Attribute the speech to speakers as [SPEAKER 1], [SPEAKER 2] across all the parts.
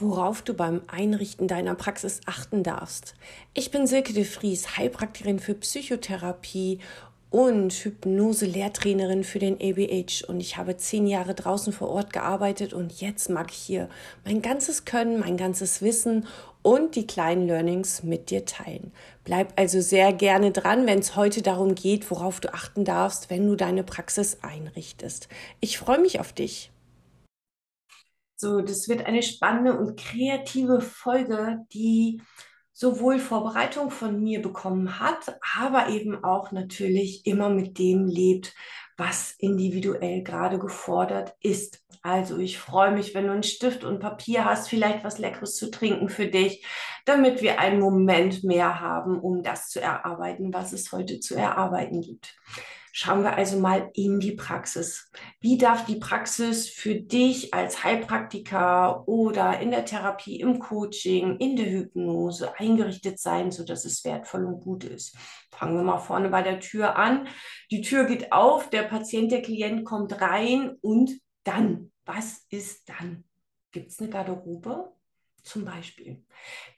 [SPEAKER 1] worauf du beim Einrichten deiner Praxis achten darfst. Ich bin Silke de Vries, Heilpraktikerin für Psychotherapie und Hypnose-Lehrtrainerin für den ABH und ich habe zehn Jahre draußen vor Ort gearbeitet und jetzt mag ich hier mein ganzes Können, mein ganzes Wissen und die kleinen Learnings mit dir teilen. Bleib also sehr gerne dran, wenn es heute darum geht, worauf du achten darfst, wenn du deine Praxis einrichtest. Ich freue mich auf dich. So, das wird eine spannende und kreative Folge, die sowohl Vorbereitung von mir bekommen hat, aber eben auch natürlich immer mit dem lebt, was individuell gerade gefordert ist. Also ich freue mich, wenn du einen Stift und Papier hast, vielleicht was Leckeres zu trinken für dich, damit wir einen Moment mehr haben, um das zu erarbeiten, was es heute zu erarbeiten gibt. Schauen wir also mal in die Praxis. Wie darf die Praxis für dich als Heilpraktiker oder in der Therapie, im Coaching, in der Hypnose eingerichtet sein, sodass es wertvoll und gut ist? Fangen wir mal vorne bei der Tür an. Die Tür geht auf, der Patient, der Klient kommt rein und dann, was ist dann? Gibt es eine Garderobe? Zum Beispiel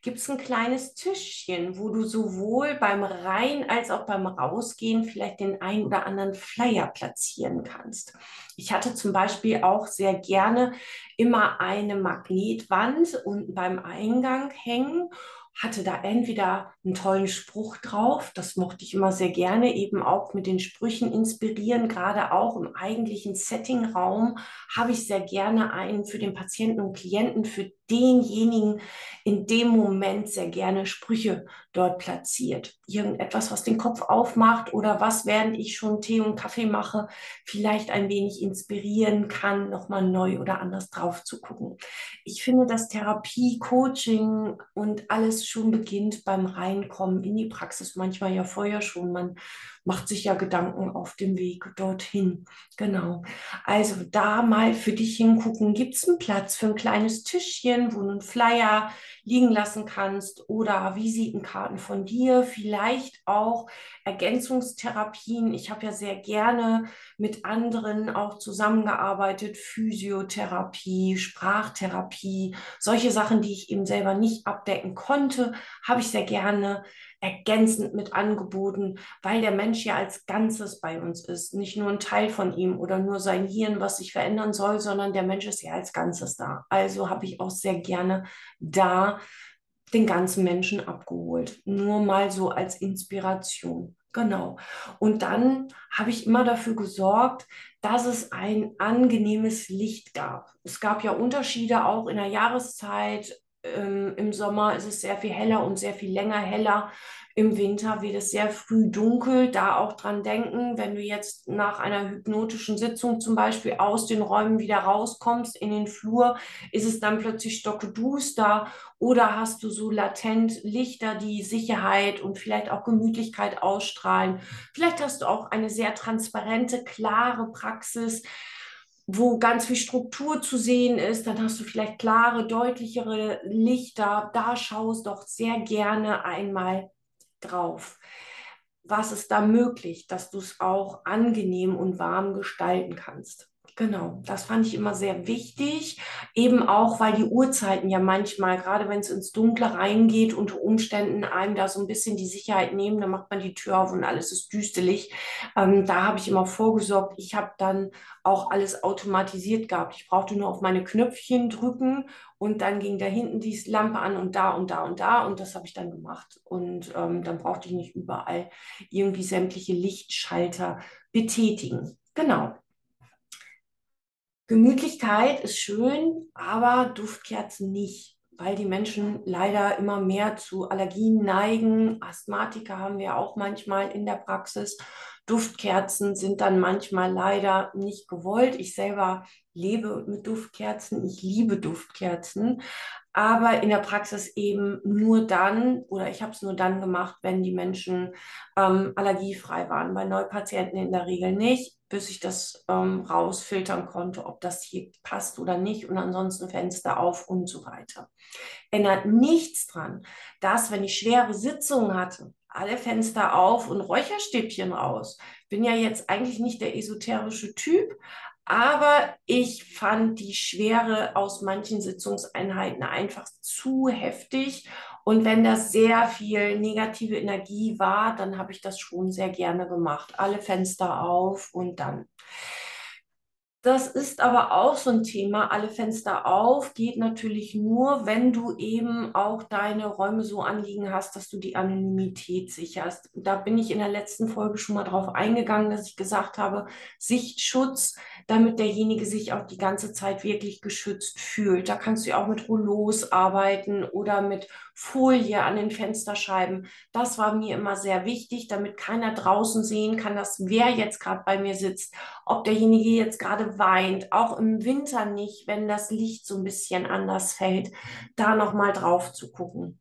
[SPEAKER 1] gibt es ein kleines Tischchen, wo du sowohl beim Rein als auch beim Rausgehen vielleicht den ein oder anderen Flyer platzieren kannst. Ich hatte zum Beispiel auch sehr gerne immer eine Magnetwand unten beim Eingang hängen hatte da entweder einen tollen Spruch drauf, das mochte ich immer sehr gerne, eben auch mit den Sprüchen inspirieren, gerade auch im eigentlichen Settingraum habe ich sehr gerne einen für den Patienten und Klienten, für denjenigen in dem Moment sehr gerne Sprüche dort platziert. Irgendetwas, was den Kopf aufmacht oder was, während ich schon Tee und Kaffee mache, vielleicht ein wenig inspirieren kann, nochmal neu oder anders drauf zu gucken. Ich finde, dass Therapie, Coaching und alles schon beginnt beim Reinkommen in die Praxis, manchmal ja vorher schon. Man macht sich ja Gedanken auf dem Weg dorthin. Genau. Also da mal für dich hingucken, gibt es einen Platz für ein kleines Tischchen, wo einen Flyer liegen lassen kannst oder Visitenkarten von dir, vielleicht auch Ergänzungstherapien. Ich habe ja sehr gerne mit anderen auch zusammengearbeitet, Physiotherapie, Sprachtherapie, solche Sachen, die ich eben selber nicht abdecken konnte, habe ich sehr gerne ergänzend mit angeboten, weil der Mensch ja als Ganzes bei uns ist, nicht nur ein Teil von ihm oder nur sein Hirn, was sich verändern soll, sondern der Mensch ist ja als Ganzes da. Also habe ich auch sehr gerne da den ganzen Menschen abgeholt, nur mal so als Inspiration. Genau. Und dann habe ich immer dafür gesorgt, dass es ein angenehmes Licht gab. Es gab ja Unterschiede auch in der Jahreszeit ähm, Im Sommer ist es sehr viel heller und sehr viel länger heller. Im Winter wird es sehr früh dunkel. Da auch dran denken, wenn du jetzt nach einer hypnotischen Sitzung zum Beispiel aus den Räumen wieder rauskommst in den Flur, ist es dann plötzlich stockeduster oder hast du so latent Lichter, die Sicherheit und vielleicht auch Gemütlichkeit ausstrahlen. Vielleicht hast du auch eine sehr transparente, klare Praxis wo ganz viel Struktur zu sehen ist, dann hast du vielleicht klare, deutlichere Lichter. Da schaust doch sehr gerne einmal drauf. Was ist da möglich, dass du es auch angenehm und warm gestalten kannst? Genau, das fand ich immer sehr wichtig, eben auch, weil die Uhrzeiten ja manchmal, gerade wenn es ins Dunkle reingeht, unter Umständen einem da so ein bisschen die Sicherheit nehmen, dann macht man die Tür auf und alles ist düstelig. Ähm, da habe ich immer vorgesorgt. Ich habe dann auch alles automatisiert gehabt. Ich brauchte nur auf meine Knöpfchen drücken und dann ging da hinten die Lampe an und da und da und da und das habe ich dann gemacht. Und ähm, dann brauchte ich nicht überall irgendwie sämtliche Lichtschalter betätigen. Genau. Gemütlichkeit ist schön, aber Duftkerzen nicht, weil die Menschen leider immer mehr zu Allergien neigen. Asthmatiker haben wir auch manchmal in der Praxis. Duftkerzen sind dann manchmal leider nicht gewollt. Ich selber lebe mit Duftkerzen, ich liebe Duftkerzen, aber in der Praxis eben nur dann, oder ich habe es nur dann gemacht, wenn die Menschen ähm, allergiefrei waren. Bei Neupatienten in der Regel nicht bis ich das ähm, rausfiltern konnte, ob das hier passt oder nicht und ansonsten Fenster auf und so weiter. Ändert nichts dran, dass wenn ich schwere Sitzungen hatte, alle Fenster auf und Räucherstäbchen raus. Bin ja jetzt eigentlich nicht der esoterische Typ, Aber ich fand die Schwere aus manchen Sitzungseinheiten einfach zu heftig. Und wenn das sehr viel negative Energie war, dann habe ich das schon sehr gerne gemacht. Alle Fenster auf und dann. Das ist aber auch so ein Thema. Alle Fenster auf geht natürlich nur, wenn du eben auch deine Räume so anliegen hast, dass du die Anonymität sicherst. Da bin ich in der letzten Folge schon mal drauf eingegangen, dass ich gesagt habe, Sichtschutz, damit derjenige sich auch die ganze Zeit wirklich geschützt fühlt. Da kannst du ja auch mit Rollos arbeiten oder mit Folie an den Fensterscheiben. Das war mir immer sehr wichtig, damit keiner draußen sehen kann, dass wer jetzt gerade bei mir sitzt, ob derjenige jetzt gerade weint, auch im Winter nicht, wenn das Licht so ein bisschen anders fällt, da noch mal drauf zu gucken.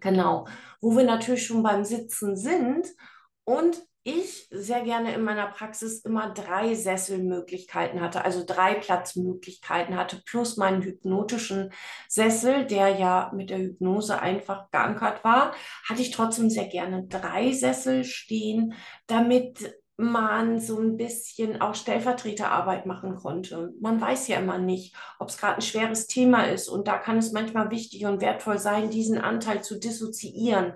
[SPEAKER 1] Genau, wo wir natürlich schon beim Sitzen sind und ich sehr gerne in meiner Praxis immer drei Sesselmöglichkeiten hatte, also drei Platzmöglichkeiten hatte, plus meinen hypnotischen Sessel, der ja mit der Hypnose einfach geankert war, hatte ich trotzdem sehr gerne drei Sessel stehen, damit man so ein bisschen auch Stellvertreterarbeit machen konnte. Man weiß ja immer nicht, ob es gerade ein schweres Thema ist. Und da kann es manchmal wichtig und wertvoll sein, diesen Anteil zu dissoziieren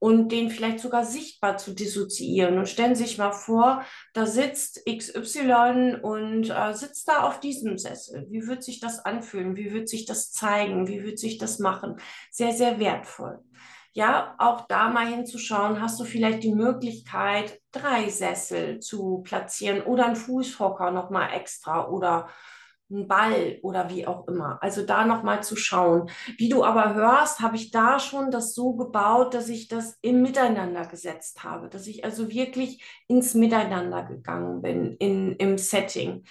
[SPEAKER 1] und den vielleicht sogar sichtbar zu dissoziieren. Und stellen Sie sich mal vor, da sitzt XY und äh, sitzt da auf diesem Sessel. Wie wird sich das anfühlen? Wie wird sich das zeigen? Wie wird sich das machen? Sehr, sehr wertvoll. Ja, auch da mal hinzuschauen, hast du vielleicht die Möglichkeit, drei Sessel zu platzieren oder einen Fußhocker nochmal extra oder einen Ball oder wie auch immer. Also da nochmal zu schauen. Wie du aber hörst, habe ich da schon das so gebaut, dass ich das im Miteinander gesetzt habe, dass ich also wirklich ins Miteinander gegangen bin in, im Setting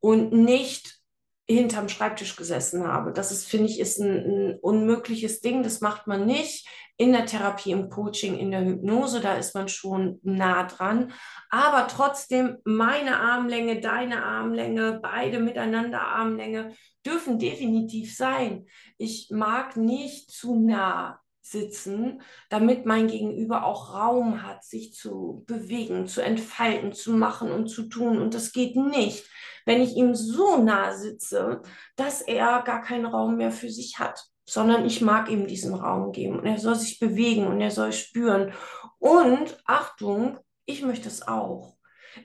[SPEAKER 1] und nicht hinterm Schreibtisch gesessen habe. Das ist, finde ich, ist ein, ein, unmögliches Ding. Das macht man nicht in der Therapie, im Coaching, in der Hypnose. Da ist man schon nah dran. Aber trotzdem, meine Armlänge, deine Armlänge, beide miteinander Armlänge dürfen definitiv sein. Ich mag nicht zu nah sitzen, damit mein Gegenüber auch Raum hat, sich zu bewegen, zu entfalten, zu machen und zu tun. Und das geht nicht, wenn ich ihm so nah sitze, dass er gar keinen Raum mehr für sich hat, sondern ich mag ihm diesen Raum geben und er soll sich bewegen und er soll spüren. Und Achtung, ich möchte es auch.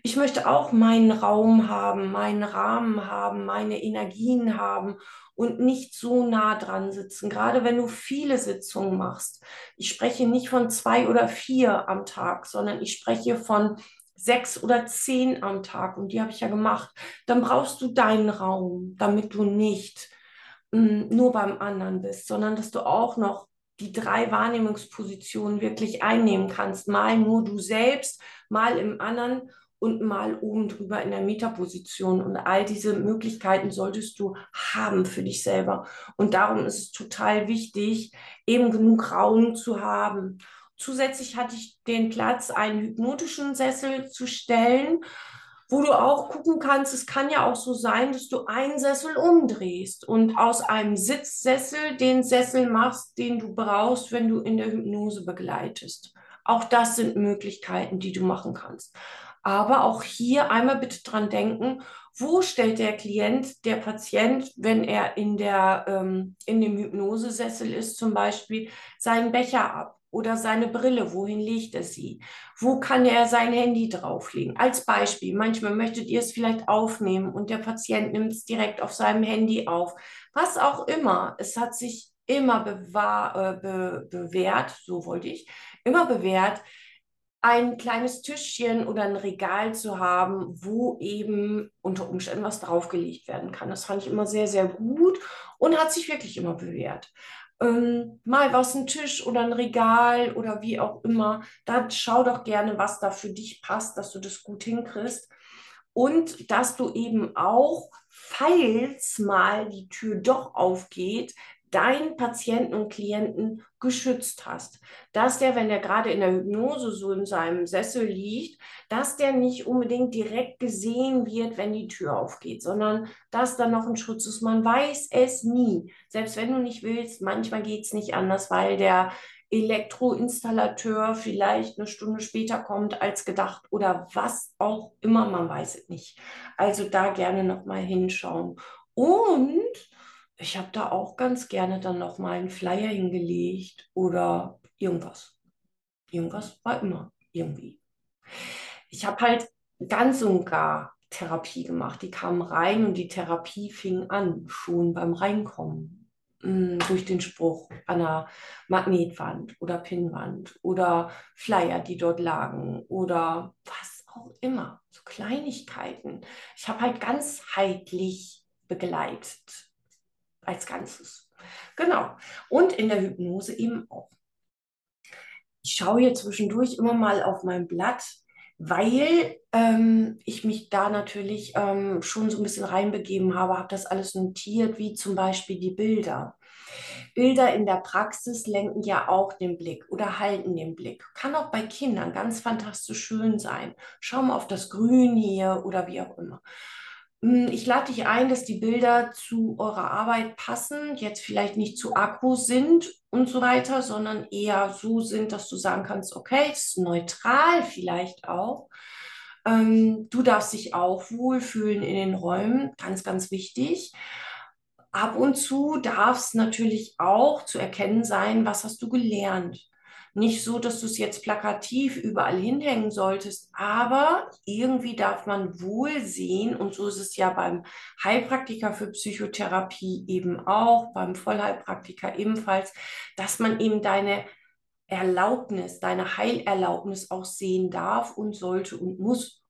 [SPEAKER 1] Ich möchte auch meinen Raum haben, meinen Rahmen haben, meine Energien haben und nicht so nah dran sitzen. Gerade wenn du viele Sitzungen machst. Ich spreche nicht von zwei oder vier am Tag, sondern ich spreche von sechs oder zehn am Tag und die habe ich ja gemacht, dann brauchst du deinen Raum, damit du nicht nur beim anderen bist, sondern dass du auch noch die drei Wahrnehmungspositionen wirklich einnehmen kannst. Mal nur du selbst, mal im anderen und mal oben drüber in der Metaposition. Und all diese Möglichkeiten solltest du haben für dich selber. Und darum ist es total wichtig, eben genug Raum zu haben. Zusätzlich hatte ich den Platz, einen hypnotischen Sessel zu stellen, wo du auch gucken kannst, es kann ja auch so sein, dass du einen Sessel umdrehst und aus einem Sitzsessel den Sessel machst, den du brauchst, wenn du in der Hypnose begleitest. Auch das sind Möglichkeiten, die du machen kannst. Aber auch hier einmal bitte dran denken, wo stellt der Klient, der Patient, wenn er in, der, ähm, in dem Hypnosesessel ist, zum Beispiel, seinen Becher ab? Oder seine Brille, wohin legt er sie? Wo kann er sein Handy drauflegen? Als Beispiel, manchmal möchtet ihr es vielleicht aufnehmen und der Patient nimmt es direkt auf seinem Handy auf. Was auch immer, es hat sich immer bewahr, äh, be, bewährt, so wollte ich, immer bewährt, ein kleines Tischchen oder ein Regal zu haben, wo eben unter Umständen was draufgelegt werden kann. Das fand ich immer sehr, sehr gut und hat sich wirklich immer bewährt ähm, mal was, ein Tisch oder ein Regal oder wie auch immer. Da schau doch gerne, was da für dich passt, dass du das gut hinkriegst. Und dass du eben auch, falls mal die Tür doch aufgeht, deinen Patienten und Klienten geschützt hast. Dass der, wenn er gerade in der Hypnose so in seinem Sessel liegt, dass der nicht unbedingt direkt gesehen wird, wenn die Tür aufgeht, sondern dass da noch ein Schutz ist. Man weiß es nie. Selbst wenn du nicht willst, manchmal geht es nicht anders, weil der Elektroinstallateur vielleicht eine Stunde später kommt als gedacht oder was auch immer, man weiß es nicht. Also da gerne nochmal hinschauen. Und ich habe da auch ganz gerne dann nochmal einen Flyer hingelegt oder irgendwas. Irgendwas war immer irgendwie. Ich habe halt ganz und gar Therapie gemacht. Die kamen rein und die Therapie fing an, schon beim Reinkommen. Mh, mm, durch den Spruch an einer Magnetwand oder Pinnwand oder Flyer, die dort lagen oder was auch immer. So Kleinigkeiten. Ich habe halt ganzheitlich begleitet. Als Ganzes. Genau. Und in der Hypnose eben auch. Ich schaue hier zwischendurch immer mal auf mein Blatt weil ähm, ich mich da natürlich ähm, schon so ein bisschen reinbegeben habe, habe das alles notiert, wie zum Beispiel die Bilder. Bilder in der Praxis lenken ja auch den Blick oder halten den Blick. Kann auch bei Kindern ganz fantastisch schön sein. Schau mal auf das Grün hier oder wie auch immer. Hm, ich lade dich ein, dass die Bilder zu eurer Arbeit passen, jetzt vielleicht nicht zu Akku sind und so weiter, sondern eher so sind, dass du sagen kannst, okay, es ist neutral vielleicht auch. Ähm, du darfst dich auch wohlfühlen in den Räumen, ganz, ganz wichtig. Ab und zu darf es natürlich auch zu erkennen sein, was hast du gelernt. Nicht so, dass du es jetzt plakativ überall hinhängen solltest, aber irgendwie darf man wohl sehen, und so ist es ja beim Heilpraktiker für Psychotherapie eben auch, beim Vollheilpraktiker ebenfalls, dass man eben deine Erlaubnis, deine Heilerlaubnis auch sehen darf und sollte und muss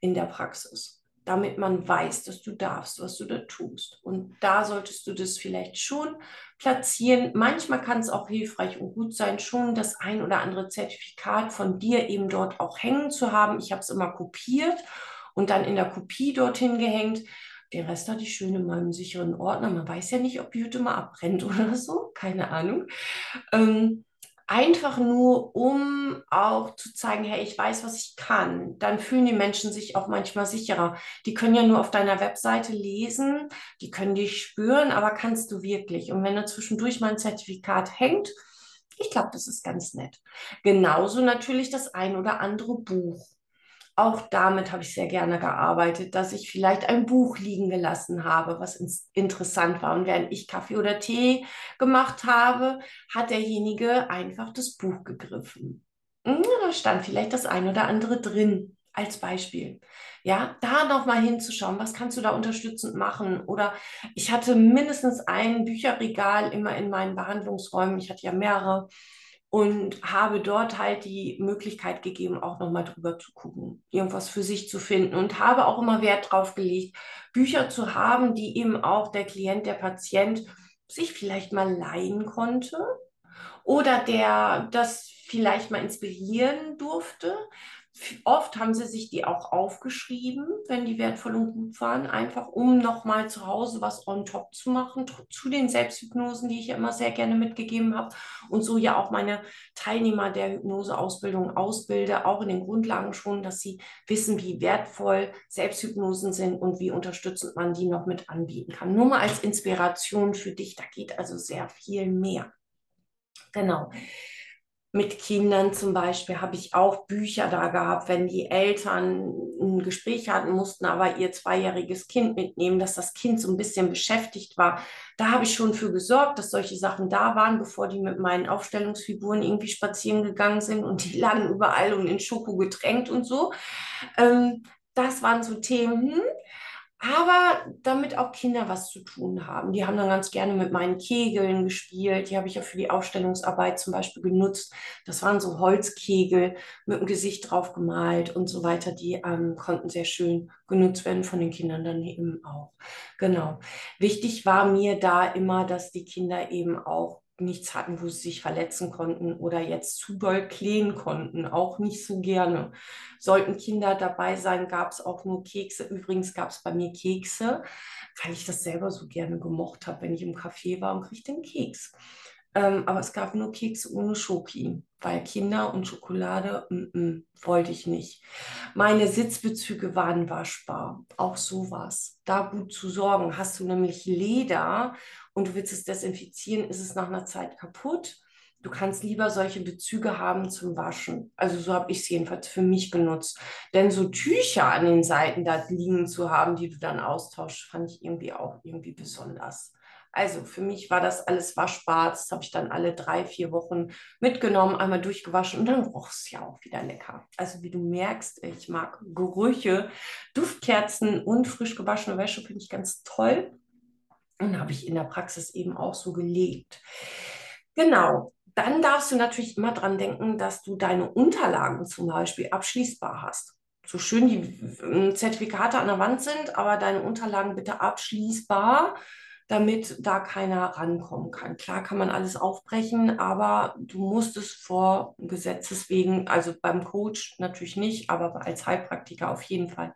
[SPEAKER 1] in der Praxis damit man weiß, dass du darfst, was du da tust. Und da solltest du das vielleicht schon platzieren. Manchmal kann es auch hilfreich und gut sein, schon das ein oder andere Zertifikat von dir eben dort auch hängen zu haben. Ich habe es immer kopiert und dann in der Kopie dorthin gehängt. Den Rest hatte ich schön in meinem sicheren Ordner. Man weiß ja nicht, ob die Hütte mal abbrennt oder so. Keine Ahnung. Ähm, einfach nur, um auch zu zeigen, hey, ich weiß, was ich kann. Dann fühlen die Menschen sich auch manchmal sicherer. Die können ja nur auf deiner Webseite lesen, die können dich spüren, aber kannst du wirklich? Und wenn da zwischendurch mal ein Zertifikat hängt, ich glaube, das ist ganz nett. Genauso natürlich das ein oder andere Buch auch damit habe ich sehr gerne gearbeitet, dass ich vielleicht ein Buch liegen gelassen habe, was interessant war. Und während ich Kaffee oder Tee gemacht habe, hat derjenige einfach das Buch gegriffen. Hm, da stand vielleicht das ein oder andere drin als Beispiel. Ja, da nochmal hinzuschauen, was kannst du da unterstützend machen? Oder ich hatte mindestens ein Bücherregal immer in meinen Behandlungsräumen. Ich hatte ja mehrere und habe dort halt die Möglichkeit gegeben, auch nochmal drüber zu gucken, irgendwas für sich zu finden und habe auch immer Wert drauf gelegt, Bücher zu haben, die eben auch der Klient, der Patient sich vielleicht mal leihen konnte oder der das vielleicht mal inspirieren durfte, Oft haben sie sich die auch aufgeschrieben, wenn die wertvoll und gut waren, einfach um nochmal zu Hause was on top zu machen, zu den Selbsthypnosen, die ich immer sehr gerne mitgegeben habe und so ja auch meine Teilnehmer der Hypnoseausbildung ausbilde, auch in den Grundlagen schon, dass sie wissen, wie wertvoll Selbsthypnosen sind und wie unterstützend man die noch mit anbieten kann. Nur mal als Inspiration für dich, da geht also sehr viel mehr. Genau mit Kindern zum Beispiel habe ich auch Bücher da gehabt, wenn die Eltern ein Gespräch hatten, mussten aber ihr zweijähriges Kind mitnehmen, dass das Kind so ein bisschen beschäftigt war. Da habe ich schon für gesorgt, dass solche Sachen da waren, bevor die mit meinen Aufstellungsfiguren irgendwie spazieren gegangen sind und die lagen überall und in Schoko getränkt und so. Ähm, das waren so Themen. Hm, aber damit auch Kinder was zu tun haben. Die haben dann ganz gerne mit meinen Kegeln gespielt. Die habe ich ja für die Aufstellungsarbeit zum Beispiel genutzt. Das waren so Holzkegel mit dem Gesicht drauf gemalt und so weiter. Die ähm, konnten sehr schön genutzt werden von den Kindern dann eben auch. Genau. Wichtig war mir da immer, dass die Kinder eben auch nichts hatten, wo sie sich verletzen konnten oder jetzt zu doll klehen konnten. Auch nicht so gerne. Sollten Kinder dabei sein, gab es auch nur Kekse. Übrigens gab es bei mir Kekse, weil ich das selber so gerne gemocht habe, wenn ich im Café war und kriegte einen Keks. Ähm, aber es gab nur Kekse ohne Schoki, weil Kinder und Schokolade m -m, wollte ich nicht. Meine Sitzbezüge waren waschbar, auch sowas. Da gut zu sorgen. Hast du nämlich Leder und du willst es desinfizieren, ist es nach einer Zeit kaputt. Du kannst lieber solche Bezüge haben zum Waschen. Also so habe ich es jedenfalls für mich genutzt. Denn so Tücher an den Seiten da liegen zu haben, die du dann austauschst, fand ich irgendwie auch irgendwie besonders. Also für mich war das alles waschbar. Das habe ich dann alle drei, vier Wochen mitgenommen, einmal durchgewaschen und dann roch es ja auch wieder lecker. Also wie du merkst, ich mag Gerüche, Duftkerzen und frisch gewaschene Wäsche finde ich ganz toll. Und habe ich in der Praxis eben auch so gelebt. Genau, dann darfst du natürlich immer dran denken, dass du deine Unterlagen zum Beispiel abschließbar hast. So schön die ähm, Zertifikate an der Wand sind, aber deine Unterlagen bitte abschließbar, damit da keiner rankommen kann. Klar kann man alles aufbrechen, aber du musst es vor Gesetzes wegen, also beim Coach natürlich nicht, aber als Heilpraktiker auf jeden Fall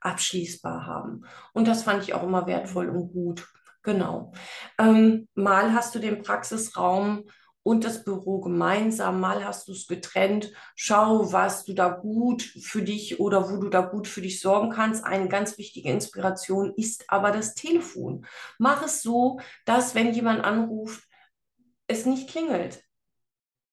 [SPEAKER 1] abschließbar haben. Und das fand ich auch immer wertvoll und gut. Genau. Ähm, mal hast du den Praxisraum und das Büro gemeinsam. Mal hast du es getrennt. Schau, was du da gut für dich oder wo du da gut für dich sorgen kannst. Eine ganz wichtige Inspiration ist aber das Telefon. Mach es so, dass wenn jemand anruft, es nicht klingelt.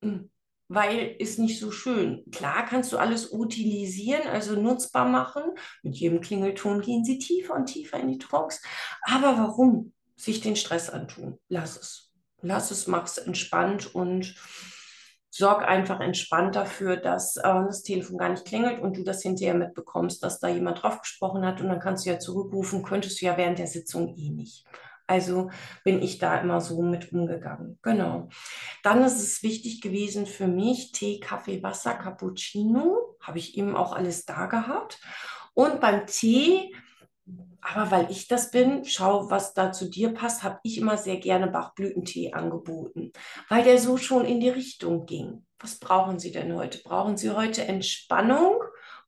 [SPEAKER 1] Hm, weil ist nicht so schön. Klar kannst du alles utilisieren, also nutzbar machen. Mit jedem Klingelton gehen sie tiefer und tiefer in die Talks. Aber warum sich den Stress antun? Lass es lass es, mach es entspannt und sorg einfach entspannt dafür, dass äh, das Telefon gar nicht klingelt und du das hinterher mitbekommst, dass da jemand drauf gesprochen hat und dann kannst du ja zurückrufen, könntest du ja während der Sitzung eh nicht. Also bin ich da immer so mit umgegangen. Genau. Dann ist es wichtig gewesen für mich, Tee, Kaffee, Wasser, Cappuccino, habe ich eben auch alles da gehabt. Und beim Tee aber weil ich das bin, schau, was da zu dir passt, habe ich immer sehr gerne Bachblütentee angeboten, weil der so schon in die Richtung ging. Was brauchen Sie denn heute? Brauchen Sie heute Entspannung?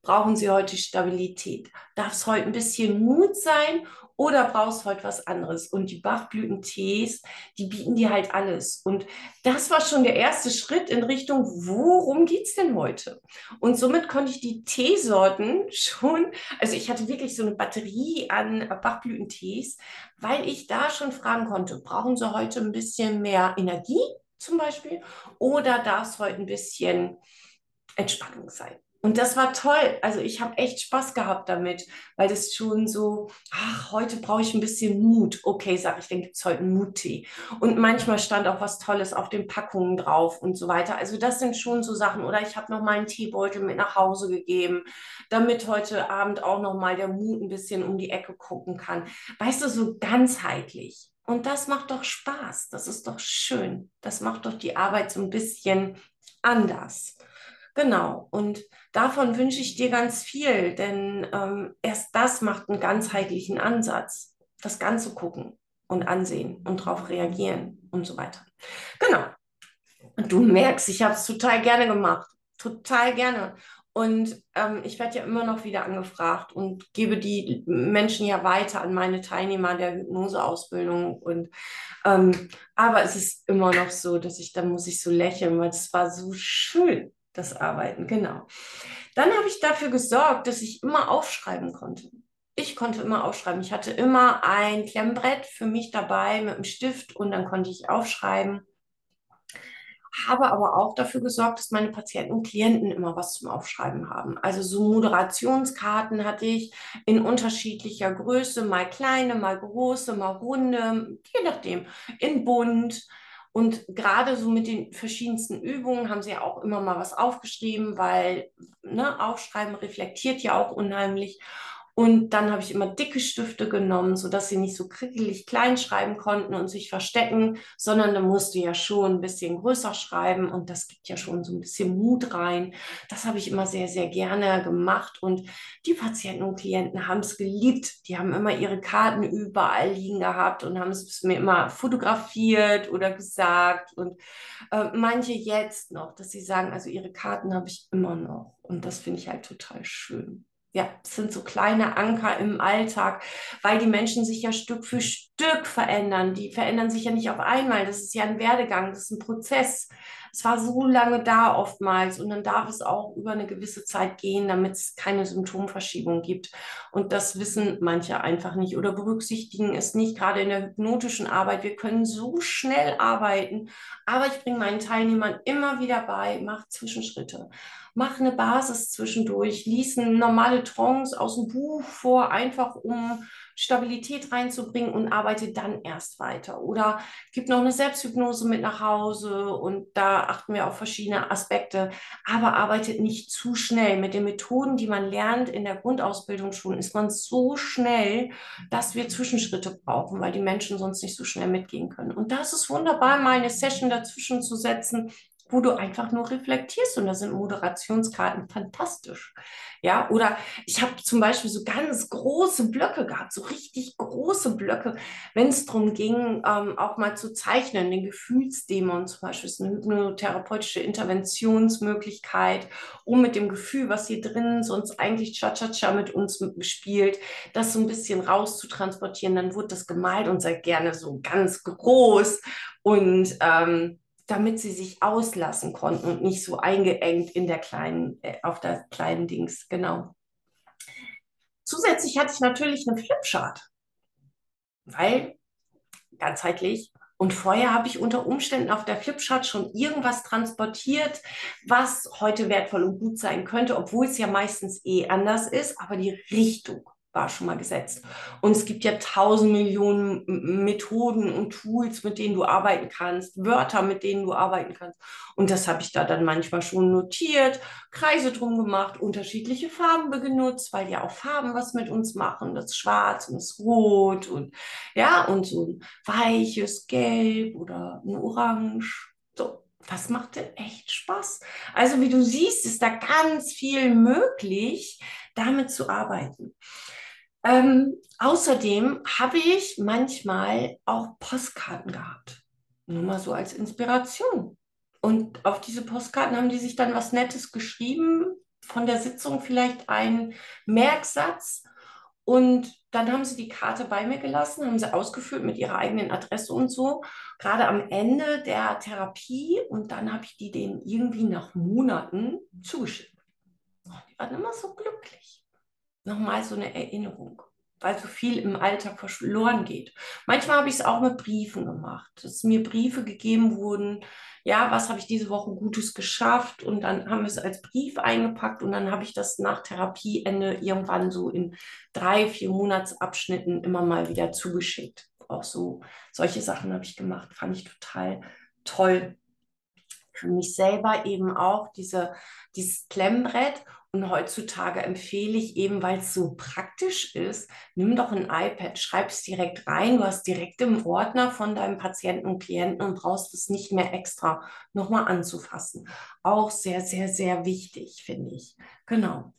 [SPEAKER 1] Brauchen Sie heute Stabilität? Darf es heute ein bisschen Mut sein oder brauchst heute was anderes? Und die Bachblütentees, die bieten dir halt alles. Und das war schon der erste Schritt in Richtung, worum geht es denn heute? Und somit konnte ich die Teesorten schon, also ich hatte wirklich so eine Batterie an Bachblütentees, weil ich da schon fragen konnte, brauchen Sie heute ein bisschen mehr Energie zum Beispiel oder darf es heute ein bisschen Entspannung sein? Und das war toll. Also ich habe echt Spaß gehabt damit, weil das schon so, ach, heute brauche ich ein bisschen Mut. Okay, sage ich, dann gibt es heute einen Muttee. Und manchmal stand auch was Tolles auf den Packungen drauf und so weiter. Also das sind schon so Sachen. Oder ich habe noch mal einen Teebeutel mit nach Hause gegeben, damit heute Abend auch noch mal der Mut ein bisschen um die Ecke gucken kann. Weißt du, so ganzheitlich. Und das macht doch Spaß. Das ist doch schön. Das macht doch die Arbeit so ein bisschen anders. Genau, und davon wünsche ich dir ganz viel, denn ähm, erst das macht einen ganzheitlichen Ansatz. Das Ganze gucken und ansehen und darauf reagieren und so weiter. Genau. Und du merkst, ich habe es total gerne gemacht. Total gerne. Und ähm, ich werde ja immer noch wieder angefragt und gebe die Menschen ja weiter an meine Teilnehmer der Hypnoseausbildung. Und ähm, aber es ist immer noch so, dass ich dann muss ich so lächeln, weil es war so schön das Arbeiten, genau. Dann habe ich dafür gesorgt, dass ich immer aufschreiben konnte. Ich konnte immer aufschreiben. Ich hatte immer ein Klemmbrett für mich dabei mit einem Stift und dann konnte ich aufschreiben. Habe aber auch dafür gesorgt, dass meine Patienten und Klienten immer was zum Aufschreiben haben. Also so Moderationskarten hatte ich in unterschiedlicher Größe, mal kleine, mal große, mal runde, je nachdem, in bunt und gerade so mit den verschiedensten Übungen haben sie ja auch immer mal was aufgeschrieben, weil ne, Aufschreiben reflektiert ja auch unheimlich. Und dann habe ich immer dicke Stifte genommen, sodass sie nicht so kriegelig klein schreiben konnten und sich verstecken, sondern da musste ja schon ein bisschen größer schreiben und das gibt ja schon so ein bisschen Mut rein. Das habe ich immer sehr, sehr gerne gemacht und die Patienten und Klienten haben es geliebt. Die haben immer ihre Karten überall liegen gehabt und haben es mir immer fotografiert oder gesagt und äh, manche jetzt noch, dass sie sagen, also ihre Karten habe ich immer noch und das finde ich halt total schön ja, es sind so kleine Anker im Alltag, weil die Menschen sich ja Stück für Stück verändern. Die verändern sich ja nicht auf einmal. Das ist ja ein Werdegang, das ist ein Prozess. es war so lange da oftmals und dann darf es auch über eine gewisse Zeit gehen, damit es keine Symptomverschiebung gibt. Und das wissen manche einfach nicht oder berücksichtigen es nicht, gerade in der hypnotischen Arbeit. Wir können so schnell arbeiten, aber ich bringe meinen Teilnehmern immer wieder bei, mach Zwischenschritte mach eine Basis zwischendurch, lies normale Trance aus dem Buch vor, einfach um Stabilität reinzubringen und arbeite dann erst weiter. Oder gib noch eine Selbsthypnose mit nach Hause und da achten wir auf verschiedene Aspekte, aber arbeitet nicht zu schnell. Mit den Methoden, die man lernt in der Grundausbildung schon, ist man so schnell, dass wir Zwischenschritte brauchen, weil die Menschen sonst nicht so schnell mitgehen können. Und das ist wunderbar, mal eine Session dazwischen zu setzen, wo du einfach nur reflektierst und da sind Moderationskarten fantastisch. Ja, oder ich habe zum Beispiel so ganz große Blöcke gehabt, so richtig große Blöcke, wenn es darum ging, ähm, auch mal zu zeichnen, den Gefühlsdämon zum Beispiel ist eine hypnotherapeutische Interventionsmöglichkeit, um mit dem Gefühl, was hier drin sonst eigentlich Cha-Cha-Cha mit uns spielt, das so ein bisschen rauszutransportieren. Dann wurde das gemalt und sei gerne so ganz groß und ähm, damit sie sich auslassen konnten und nicht so eingeengt in der kleinen, äh, auf der kleinen Dings, genau. Zusätzlich hatte ich natürlich eine Flipchart, weil ganzheitlich und vorher habe ich unter Umständen auf der Flipchart schon irgendwas transportiert, was heute wertvoll und gut sein könnte, obwohl es ja meistens eh anders ist, aber die Richtung war schon mal gesetzt. Und es gibt ja tausend Millionen Methoden und Tools, mit denen du arbeiten kannst, Wörter, mit denen du arbeiten kannst. Und das habe ich da dann manchmal schon notiert, Kreise drum gemacht, unterschiedliche Farben genutzt, weil ja auch Farben was mit uns machen. Das Schwarz und das Rot und ja, und so ein weiches Gelb oder ein Orange. So, das macht denn echt Spaß. Also wie du siehst, ist da ganz viel möglich, damit zu arbeiten. Ähm, außerdem habe ich manchmal auch Postkarten gehabt. Nur mal so als Inspiration. Und auf diese Postkarten haben die sich dann was Nettes geschrieben, von der Sitzung vielleicht ein Merksatz. Und dann haben sie die Karte bei mir gelassen, haben sie ausgefüllt mit ihrer eigenen Adresse und so, gerade am Ende der Therapie. Und dann habe ich die denen irgendwie nach Monaten zugeschickt. Oh, die waren immer so glücklich nochmal so eine Erinnerung, weil so viel im Alltag verloren geht. Manchmal habe ich es auch mit Briefen gemacht, dass mir Briefe gegeben wurden, ja, was habe ich diese Woche Gutes geschafft und dann haben wir es als Brief eingepackt und dann habe ich das nach Therapieende irgendwann so in drei, vier Monatsabschnitten immer mal wieder zugeschickt. Auch so solche Sachen habe ich gemacht, fand ich total toll. Für mich selber eben auch diese, dieses Klemmbrett und heutzutage empfehle ich eben, weil es so praktisch ist, nimm doch ein iPad, schreib es direkt rein. Du hast direkt im Ordner von deinem Patienten und Klienten und brauchst es nicht mehr extra nochmal anzufassen. Auch sehr, sehr, sehr wichtig, finde ich. Genau.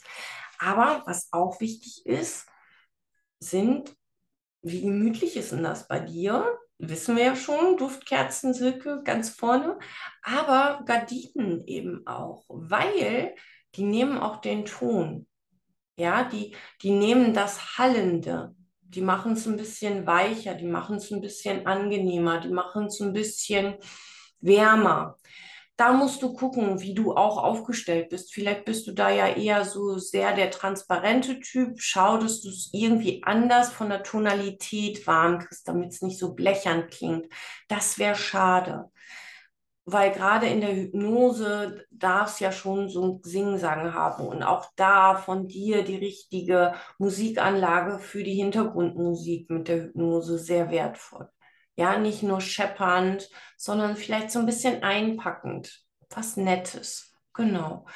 [SPEAKER 1] Aber was auch wichtig ist, sind, wie gemütlich ist denn das bei dir? Wissen wir ja schon, Duftkerzen, Silke ganz vorne, aber Gardinen eben auch, weil die nehmen auch den Ton. Ja, die, die nehmen das Hallende. Die machen es ein bisschen weicher, die machen es ein bisschen angenehmer, die machen es ein bisschen wärmer. Da musst du gucken, wie du auch aufgestellt bist. Vielleicht bist du da ja eher so sehr der transparente Typ. Schau, dass du es irgendwie anders von der Tonalität warm kriegst, damit es nicht so blechern klingt. Das wäre schade weil gerade in der Hypnose darf es ja schon so ein Singsang haben und auch da von dir die richtige Musikanlage für die Hintergrundmusik mit der Hypnose sehr wertvoll. Ja, nicht nur scheppernd, sondern vielleicht so ein bisschen einpackend, was Nettes. Genau.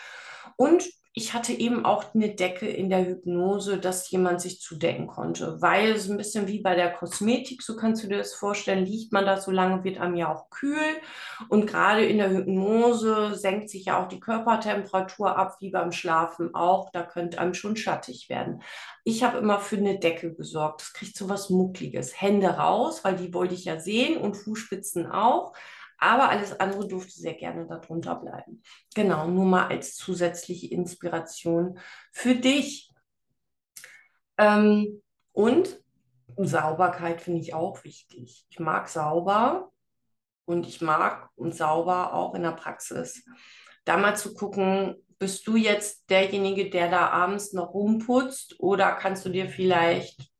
[SPEAKER 1] Und ich hatte eben auch eine Decke in der Hypnose, dass jemand sich zudecken konnte, weil es ein bisschen wie bei der Kosmetik, so kannst du dir das vorstellen, liegt man da so lange, wird einem ja auch kühl. Und gerade in der Hypnose senkt sich ja auch die Körpertemperatur ab, wie beim Schlafen auch, da könnte einem schon schattig werden. Ich habe immer für eine Decke gesorgt, das kriegt so was Muckliges, Hände raus, weil die wollte ich ja sehen und Fußspitzen auch. Aber alles andere durfte sehr gerne darunter bleiben. Genau, nur mal als zusätzliche Inspiration für dich. Ähm, und Sauberkeit finde ich auch wichtig. Ich mag sauber und ich mag und sauber auch in der Praxis. Da mal zu gucken, bist du jetzt derjenige, der da abends noch rumputzt oder kannst du dir vielleicht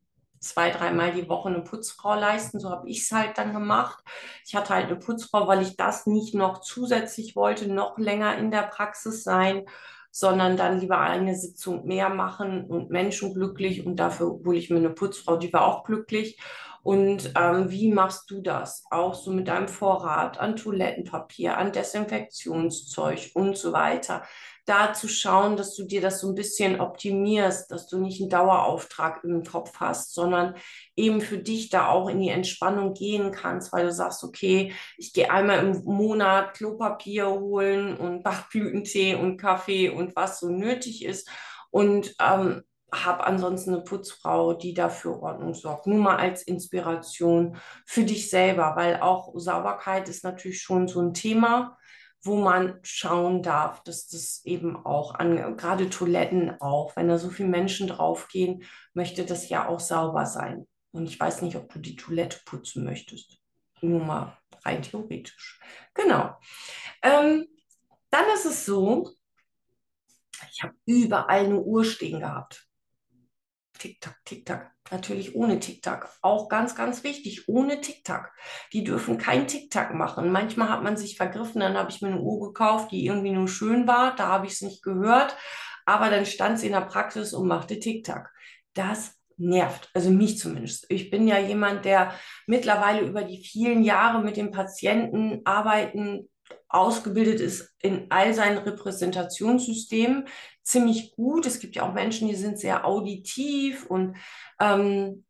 [SPEAKER 1] zwei, dreimal die Woche eine Putzfrau leisten. So habe ich es halt dann gemacht. Ich hatte halt eine Putzfrau, weil ich das nicht noch zusätzlich wollte, noch länger in der Praxis sein, sondern dann lieber eine Sitzung mehr machen und Menschen glücklich. Und dafür hole ich mir eine Putzfrau, die war auch glücklich. Und ähm, wie machst du das? Auch so mit deinem Vorrat an Toilettenpapier, an Desinfektionszeug und so weiter da zu schauen, dass du dir das so ein bisschen optimierst, dass du nicht einen Dauerauftrag im Kopf hast, sondern eben für dich da auch in die Entspannung gehen kannst, weil du sagst, okay, ich gehe einmal im Monat Klopapier holen und Bachblütentee und Kaffee und was so nötig ist und ähm, habe ansonsten eine Putzfrau, die dafür Ordnung sorgt. Nur mal als Inspiration für dich selber, weil auch Sauberkeit ist natürlich schon so ein Thema wo man schauen darf, dass das eben auch an, gerade Toiletten auch, wenn da so viele Menschen draufgehen, möchte das ja auch sauber sein. Und ich weiß nicht, ob du die Toilette putzen möchtest. Nur mal rein theoretisch. Genau. Ähm, dann ist es so, ich habe überall eine Uhr stehen gehabt. Tick-Tack, Tick-Tack. Natürlich ohne Tick-Tack. Auch ganz, ganz wichtig, ohne Tick-Tack. Die dürfen kein Tick-Tack machen. Manchmal hat man sich vergriffen, dann habe ich mir eine Uhr gekauft, die irgendwie nur schön war. Da habe ich es nicht gehört. Aber dann stand sie in der Praxis und machte Tick-Tack. Das nervt, also mich zumindest. Ich bin ja jemand, der mittlerweile über die vielen Jahre mit dem Patienten arbeiten ausgebildet ist in all seinen Repräsentationssystemen ziemlich gut. Es gibt ja auch Menschen, die sind sehr auditiv und ähm,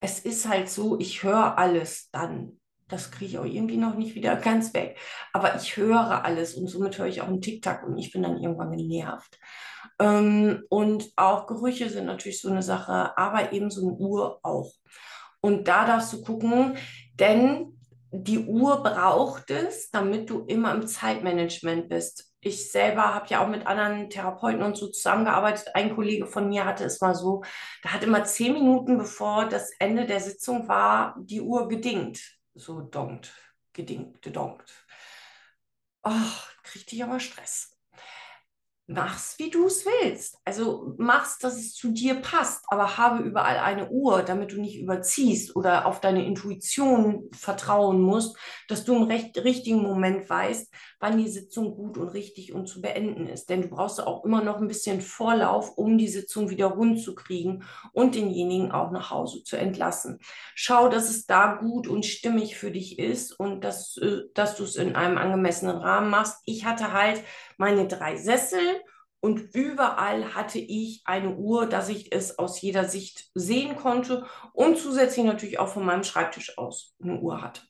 [SPEAKER 1] es ist halt so, ich höre alles dann. Das kriege ich auch irgendwie noch nicht wieder ganz weg. Aber ich höre alles und somit höre ich auch einen Tick-Tack und ich bin dann irgendwann genervt. Ähm, und auch Gerüche sind natürlich so eine Sache, aber eben so eine Uhr auch. Und da darfst du gucken, denn die Uhr braucht es, damit du immer im Zeitmanagement bist. Ich selber habe ja auch mit anderen Therapeuten und so zusammengearbeitet. Ein Kollege von mir hatte es mal so, da hat immer zehn Minuten bevor das Ende der Sitzung war, die Uhr gedingt. So donkt, gedingt, gedonkt. Ach, kriegte ich aber Stress mach's, wie du es willst. Also mach's, dass es zu dir passt, aber habe überall eine Uhr, damit du nicht überziehst oder auf deine Intuition vertrauen musst, dass du im recht, richtigen Moment weißt, wann die Sitzung gut und richtig und zu beenden ist. Denn du brauchst auch immer noch ein bisschen Vorlauf, um die Sitzung wieder rund zu kriegen und denjenigen auch nach Hause zu entlassen. Schau, dass es da gut und stimmig für dich ist und dass, äh, dass du es in einem angemessenen Rahmen machst. Ich hatte halt meine drei Sessel und überall hatte ich eine Uhr, dass ich es aus jeder Sicht sehen konnte und zusätzlich natürlich auch von meinem Schreibtisch aus eine Uhr hatte.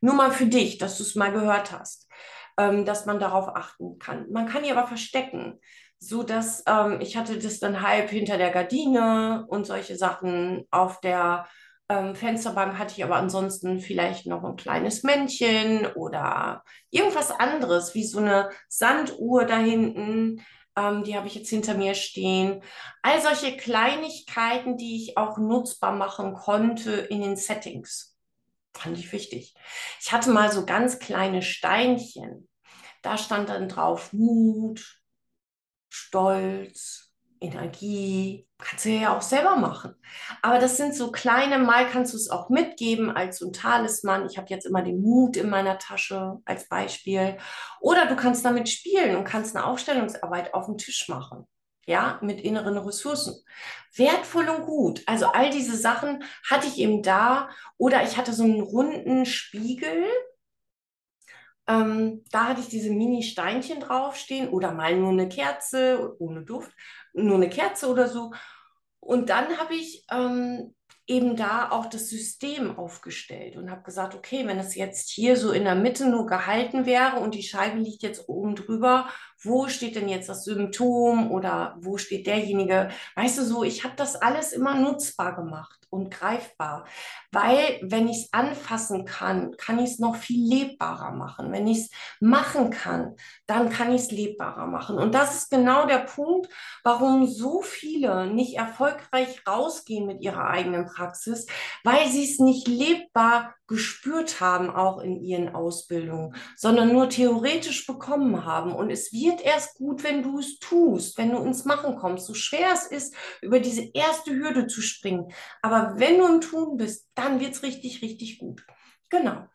[SPEAKER 1] Nur mal für dich, dass du es mal gehört hast, ähm, dass man darauf achten kann. Man kann die aber verstecken, so dass ähm, ich hatte das dann halb hinter der Gardine und solche Sachen auf der ähm, Fensterbank hatte ich aber ansonsten vielleicht noch ein kleines Männchen oder irgendwas anderes, wie so eine Sanduhr da hinten. Ähm, die habe ich jetzt hinter mir stehen. All solche Kleinigkeiten, die ich auch nutzbar machen konnte in den Settings. Fand ich wichtig. Ich hatte mal so ganz kleine Steinchen. Da stand dann drauf Mut, Stolz, Energie, kannst du ja auch selber machen. Aber das sind so kleine, mal kannst du es auch mitgeben als so ein Talisman. Ich habe jetzt immer den Mut in meiner Tasche als Beispiel. Oder du kannst damit spielen und kannst eine Aufstellungsarbeit auf dem Tisch machen. Ja, mit inneren Ressourcen. Wertvoll und gut. Also all diese Sachen hatte ich eben da. Oder ich hatte so einen runden Spiegel ähm, da hatte ich diese Mini-Steinchen draufstehen oder mal nur eine Kerze ohne Duft, nur eine Kerze oder so. Und dann habe ich ähm, eben da auch das System aufgestellt und habe gesagt, okay, wenn es jetzt hier so in der Mitte nur gehalten wäre und die Scheibe liegt jetzt oben drüber, wo steht denn jetzt das Symptom oder wo steht derjenige? Weißt du so, ich habe das alles immer nutzbar gemacht. und greifbar. Weil wenn ich es anfassen kann, kann ich es noch viel lebbarer machen. Wenn ich es machen kann, dann kann ich es lebbarer machen. Und das ist genau der Punkt, warum so viele nicht erfolgreich rausgehen mit ihrer eigenen Praxis, weil sie es nicht lebbar gespürt haben, auch in ihren Ausbildungen, sondern nur theoretisch bekommen haben. Und es wird erst gut, wenn du es tust, wenn du ins Machen kommst, so schwer es ist, über diese erste Hürde zu springen. Aber wenn du im Tun bist, dann wird es richtig, richtig gut. Genau.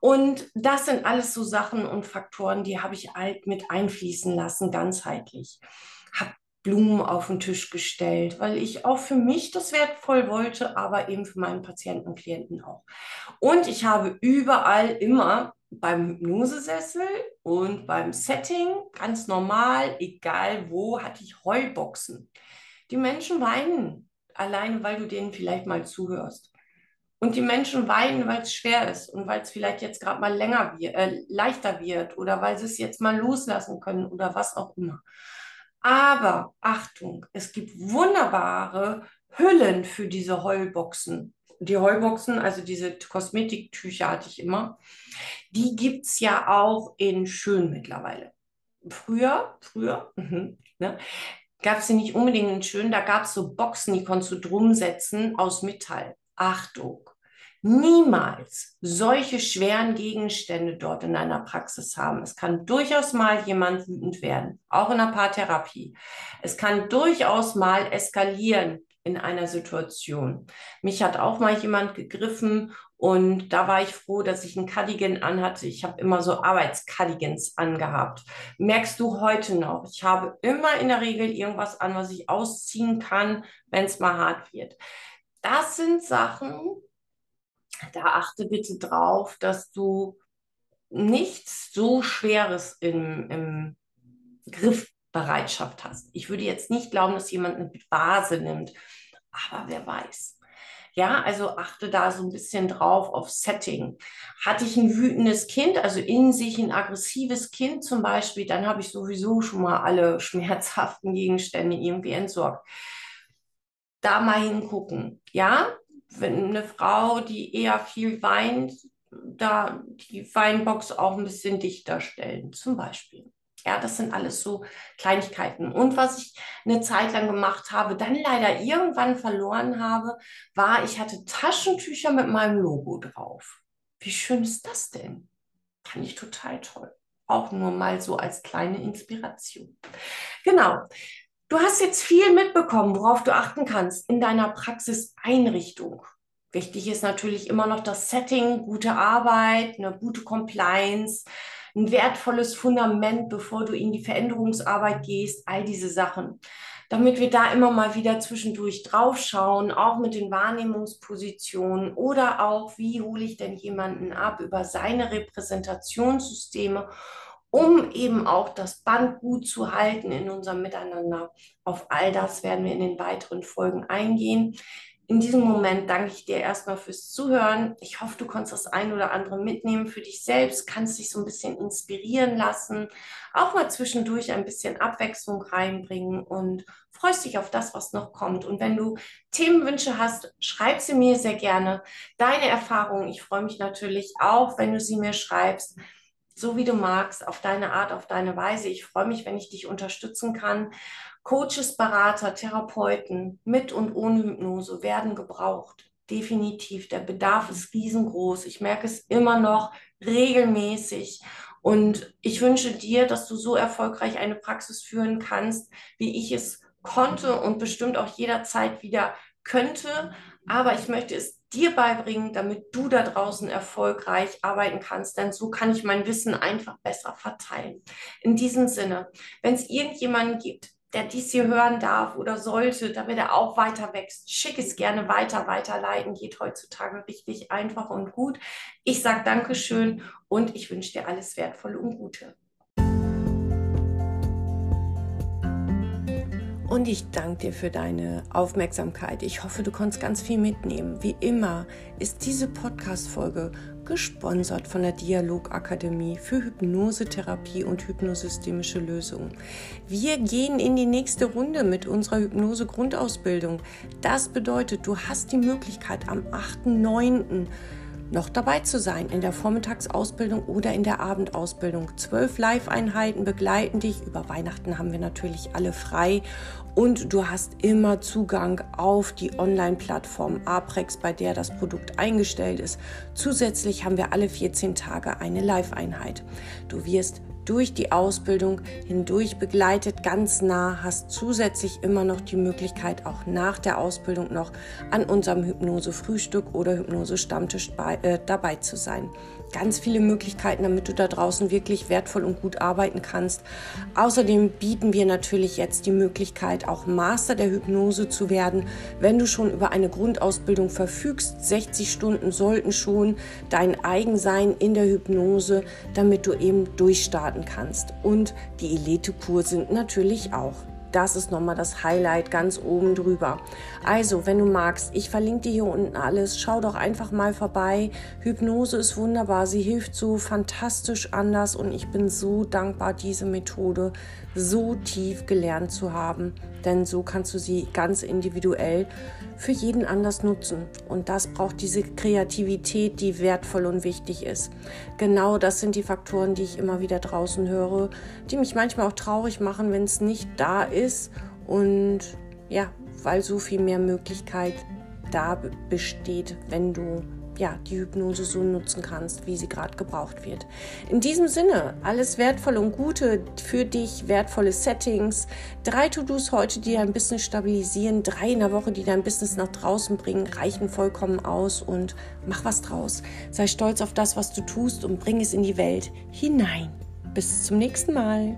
[SPEAKER 1] Und das sind alles so Sachen und Faktoren, die habe ich alt mit einfließen lassen, ganzheitlich. Habe Blumen auf den Tisch gestellt, weil ich auch für mich das wertvoll wollte, aber eben für meinen Patienten und Klienten auch. Und ich habe überall immer beim Hypnosesessel und beim Setting ganz normal, egal wo, hatte ich Heulboxen. Die Menschen weinen, alleine weil du denen vielleicht mal zuhörst. Und die Menschen weinen, weil es schwer ist und weil es vielleicht jetzt gerade mal länger wird, äh, leichter wird oder weil sie es jetzt mal loslassen können oder was auch immer. Aber Achtung, es gibt wunderbare Hüllen für diese Heulboxen. Die Heulboxen, also diese Kosmetiktücher hatte ich immer, die gibt es ja auch in schön mittlerweile. Früher, früher, mhm, ne, gab es sie nicht unbedingt in schön, da gab es so Boxen, die konntest du drum setzen aus Metall. Achtung, niemals solche schweren Gegenstände dort in einer Praxis haben. Es kann durchaus mal jemand wütend werden, auch in der Paartherapie. Es kann durchaus mal eskalieren in einer Situation. Mich hat auch mal jemand gegriffen und da war ich froh, dass ich ein Cardigan anhatte. Ich habe immer so Arbeitscardigans angehabt. Merkst du heute noch? Ich habe immer in der Regel irgendwas an, was ich ausziehen kann, wenn es mal hart wird. Das sind Sachen, da achte bitte drauf, dass du nichts so Schweres im, im Griffbereitschaft hast. Ich würde jetzt nicht glauben, dass jemand eine Vase nimmt, aber wer weiß. Ja, also achte da so ein bisschen drauf auf Setting. Hatte ich ein wütendes Kind, also in sich ein aggressives Kind zum Beispiel, dann habe ich sowieso schon mal alle schmerzhaften Gegenstände irgendwie entsorgt. Da mal hingucken. Ja, wenn eine Frau, die eher viel weint, da die Weinbox auch ein bisschen dichter stellen, zum Beispiel. Ja, das sind alles so Kleinigkeiten. Und was ich eine Zeit lang gemacht habe, dann leider irgendwann verloren habe, war, ich hatte Taschentücher mit meinem Logo drauf. Wie schön ist das denn? Fand ich total toll. Auch nur mal so als kleine Inspiration. Genau. Du hast jetzt viel mitbekommen, worauf du achten kannst in deiner Praxiseinrichtung. Wichtig ist natürlich immer noch das Setting, gute Arbeit, eine gute Compliance, ein wertvolles Fundament, bevor du in die Veränderungsarbeit gehst, all diese Sachen. Damit wir da immer mal wieder zwischendurch draufschauen, auch mit den Wahrnehmungspositionen oder auch, wie hole ich denn jemanden ab über seine Repräsentationssysteme um eben auch das Band gut zu halten in unserem Miteinander. Auf all das werden wir in den weiteren Folgen eingehen. In diesem Moment danke ich dir erstmal fürs Zuhören. Ich hoffe, du konntest das ein oder andere mitnehmen für dich selbst, kannst dich so ein bisschen inspirieren lassen, auch mal zwischendurch ein bisschen Abwechslung reinbringen und freust dich auf das, was noch kommt. Und wenn du Themenwünsche hast, schreib sie mir sehr gerne. Deine Erfahrungen, ich freue mich natürlich auch, wenn du sie mir schreibst so wie du magst, auf deine Art, auf deine Weise. Ich freue mich, wenn ich dich unterstützen kann. Coaches, Berater, Therapeuten mit und ohne Hypnose werden gebraucht. Definitiv. Der Bedarf ist riesengroß. Ich merke es immer noch regelmäßig. Und ich wünsche dir, dass du so erfolgreich eine Praxis führen kannst, wie ich es konnte und bestimmt auch jederzeit wieder könnte. Aber ich möchte es dir beibringen, damit du da draußen erfolgreich arbeiten kannst. Denn so kann ich mein Wissen einfach besser verteilen. In diesem Sinne, wenn es irgendjemanden gibt, der dies hier hören darf oder sollte, damit er auch weiter wächst, schick es gerne weiter. Weiterleiten geht heutzutage richtig einfach und gut. Ich sage Dankeschön und ich wünsche dir alles Wertvolle und Gute. Und ich danke dir für deine Aufmerksamkeit. Ich hoffe, du konntest ganz viel mitnehmen. Wie immer ist diese Podcast-Folge gesponsert von der Dialogakademie für Hypnosetherapie und hypnosystemische Lösungen. Wir gehen in die nächste Runde mit unserer Hypnose-Grundausbildung. Das bedeutet, du hast die Möglichkeit am 8.9 noch dabei zu sein in der Vormittagsausbildung oder in der Abendausbildung. Zwölf Live-Einheiten begleiten dich. Über Weihnachten haben wir natürlich alle frei und du hast immer Zugang auf die Online-Plattform Aprex, bei der das Produkt eingestellt ist. Zusätzlich haben wir alle 14 Tage eine Live-Einheit. Du wirst durch die Ausbildung hindurch begleitet, ganz nah, hast zusätzlich immer noch die Möglichkeit, auch nach der Ausbildung noch an unserem Hypnose-Frühstück oder Hypnose-Stammtisch äh, dabei zu sein. Ganz viele Möglichkeiten, damit du da draußen wirklich wertvoll und gut arbeiten kannst. Außerdem bieten wir natürlich jetzt die Möglichkeit, auch Master der Hypnose zu werden, wenn du schon über eine Grundausbildung verfügst. 60 Stunden sollten schon dein Eigensein in der Hypnose, damit du eben durchstarten starten kannst. Und die Elite-Kurse natürlich auch. Das ist nochmal das Highlight ganz oben drüber. Also, wenn du magst, ich verlinke dir hier unten alles. Schau doch einfach mal vorbei. Hypnose ist wunderbar. Sie hilft so fantastisch anders und ich bin so dankbar, diese Methode so tief gelernt zu haben. Denn so kannst du sie ganz individuell für jeden anders nutzen. Und das braucht diese Kreativität, die wertvoll und wichtig ist. Genau das sind die Faktoren, die ich immer wieder draußen höre, die mich manchmal auch traurig machen, wenn es nicht da ist. Und ja, weil so viel mehr Möglichkeit da besteht, wenn du ja, die Hypnose so nutzen kannst, wie sie gerade gebraucht wird. In diesem Sinne, alles Wertvolle und Gute für dich, wertvolle Settings, drei To-Dos heute, die dein Business stabilisieren, drei in der Woche, die dein Business nach draußen bringen, reichen vollkommen aus und mach was draus. Sei stolz auf das, was du tust und bring es in die Welt hinein. Bis zum nächsten Mal.